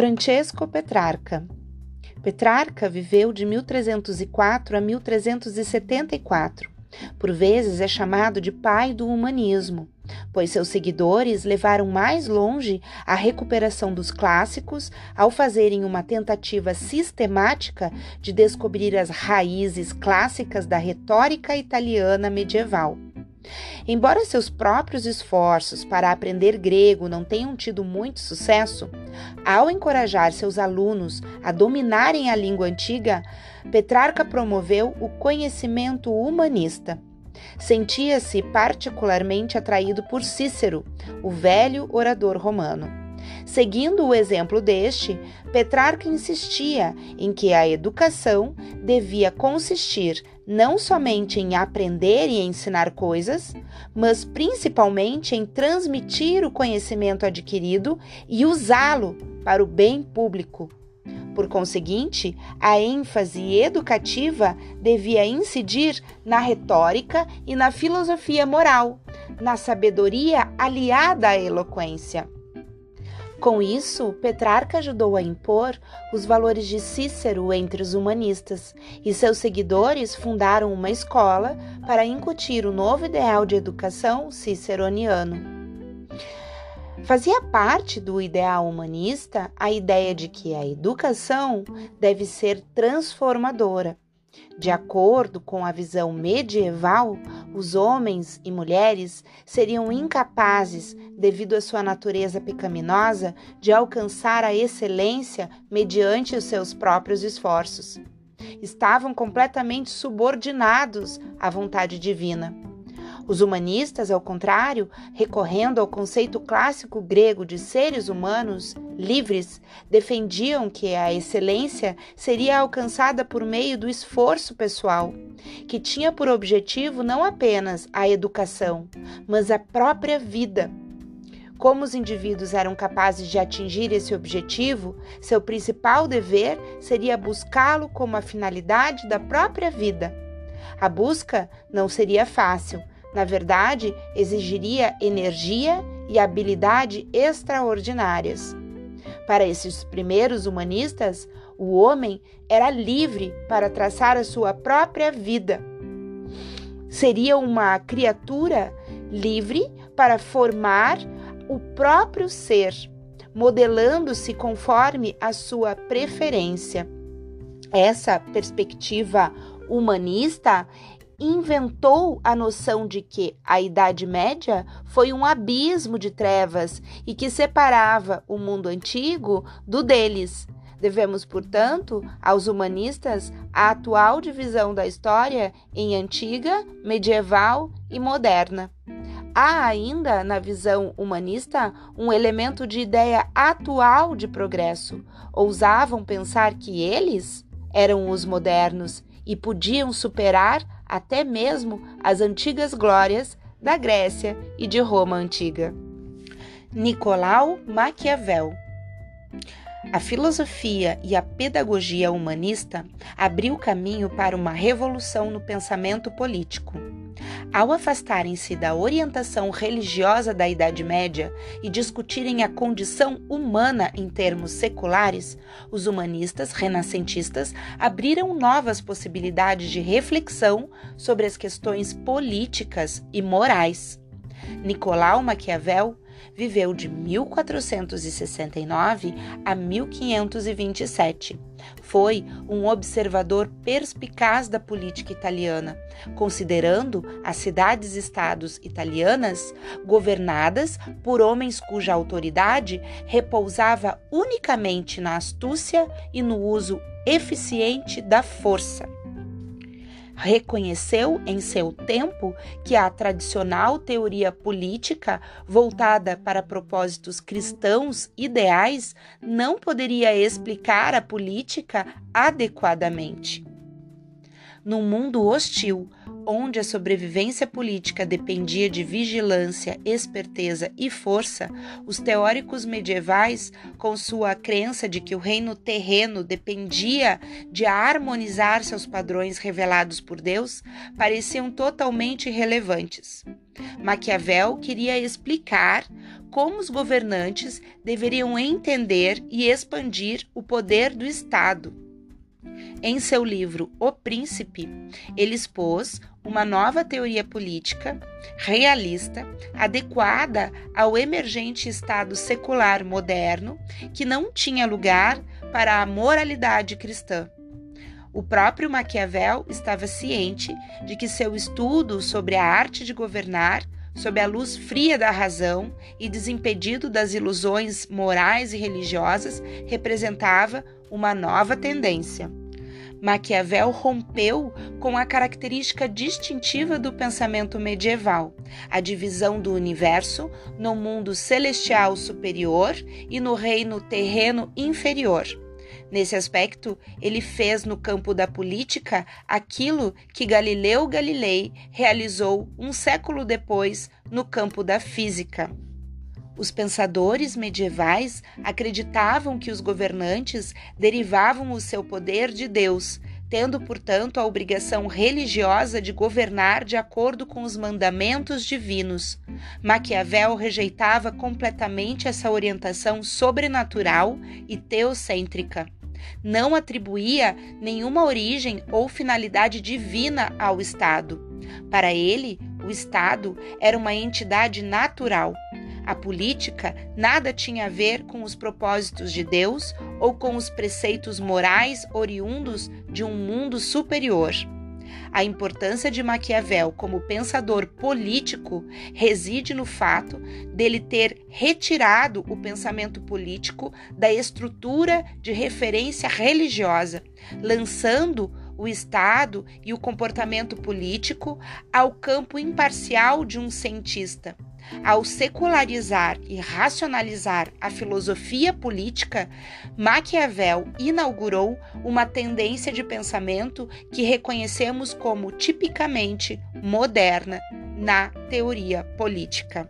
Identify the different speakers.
Speaker 1: Francesco Petrarca. Petrarca viveu de 1304 a 1374. Por vezes é chamado de pai do humanismo, pois seus seguidores levaram mais longe a recuperação dos clássicos ao fazerem uma tentativa sistemática de descobrir as raízes clássicas da retórica italiana medieval. Embora seus próprios esforços para aprender grego não tenham tido muito sucesso, ao encorajar seus alunos a dominarem a língua antiga, Petrarca promoveu o conhecimento humanista. Sentia-se particularmente atraído por Cícero, o velho orador romano. Seguindo o exemplo deste, Petrarca insistia em que a educação devia consistir não somente em aprender e ensinar coisas, mas principalmente em transmitir o conhecimento adquirido e usá-lo para o bem público. Por conseguinte, a ênfase educativa devia incidir na retórica e na filosofia moral, na sabedoria aliada à eloquência. Com isso, Petrarca ajudou a impor os valores de Cícero entre os humanistas, e seus seguidores fundaram uma escola para incutir o novo ideal de educação ciceroniano. Fazia parte do ideal humanista a ideia de que a educação deve ser transformadora de acordo com a visão medieval, os homens e mulheres seriam incapazes, devido à sua natureza pecaminosa, de alcançar a excelência mediante os seus próprios esforços. Estavam completamente subordinados à vontade divina. Os humanistas, ao contrário, recorrendo ao conceito clássico grego de seres humanos livres, defendiam que a excelência seria alcançada por meio do esforço pessoal, que tinha por objetivo não apenas a educação, mas a própria vida. Como os indivíduos eram capazes de atingir esse objetivo, seu principal dever seria buscá-lo como a finalidade da própria vida. A busca não seria fácil, na verdade, exigiria energia e habilidade extraordinárias. Para esses primeiros humanistas, o homem era livre para traçar a sua própria vida. Seria uma criatura livre para formar o próprio ser, modelando-se conforme a sua preferência. Essa perspectiva humanista inventou a noção de que a Idade Média foi um abismo de trevas e que separava o mundo antigo do deles. Devemos, portanto, aos humanistas a atual divisão da história em antiga, medieval e moderna. Há ainda, na visão humanista, um elemento de ideia atual de progresso. Ousavam pensar que eles eram os modernos e podiam superar até mesmo as antigas glórias da Grécia e de Roma antiga. Nicolau Maquiavel a filosofia e a pedagogia humanista abriu caminho para uma revolução no pensamento político. Ao afastarem-se da orientação religiosa da Idade Média e discutirem a condição humana em termos seculares, os humanistas renascentistas abriram novas possibilidades de reflexão sobre as questões políticas e morais. Nicolau Maquiavel viveu de 1469 a 1527. Foi um observador perspicaz da política italiana, considerando as cidades-estados italianas governadas por homens cuja autoridade repousava unicamente na astúcia e no uso eficiente da força reconheceu em seu tempo que a tradicional teoria política voltada para propósitos cristãos ideais não poderia explicar a política adequadamente. Num mundo hostil, onde a sobrevivência política dependia de vigilância, esperteza e força, os teóricos medievais, com sua crença de que o reino terreno dependia de harmonizar seus padrões revelados por Deus, pareciam totalmente irrelevantes. Maquiavel queria explicar como os governantes deveriam entender e expandir o poder do Estado. Em seu livro O Príncipe, ele expôs uma nova teoria política realista, adequada ao emergente Estado secular moderno, que não tinha lugar para a moralidade cristã. O próprio Maquiavel estava ciente de que seu estudo sobre a arte de governar, sob a luz fria da razão e desimpedido das ilusões morais e religiosas, representava uma nova tendência. Maquiavel rompeu com a característica distintiva do pensamento medieval, a divisão do universo no mundo celestial superior e no reino terreno inferior. Nesse aspecto, ele fez no campo da política aquilo que Galileu Galilei realizou um século depois no campo da física. Os pensadores medievais acreditavam que os governantes derivavam o seu poder de Deus, tendo, portanto, a obrigação religiosa de governar de acordo com os mandamentos divinos. Maquiavel rejeitava completamente essa orientação sobrenatural e teocêntrica. Não atribuía nenhuma origem ou finalidade divina ao Estado. Para ele, o Estado era uma entidade natural a política nada tinha a ver com os propósitos de Deus ou com os preceitos morais oriundos de um mundo superior. A importância de Maquiavel como pensador político reside no fato dele ter retirado o pensamento político da estrutura de referência religiosa, lançando o Estado e o comportamento político ao campo imparcial de um cientista. Ao secularizar e racionalizar a filosofia política, Maquiavel inaugurou uma tendência de pensamento que reconhecemos como tipicamente moderna na teoria política.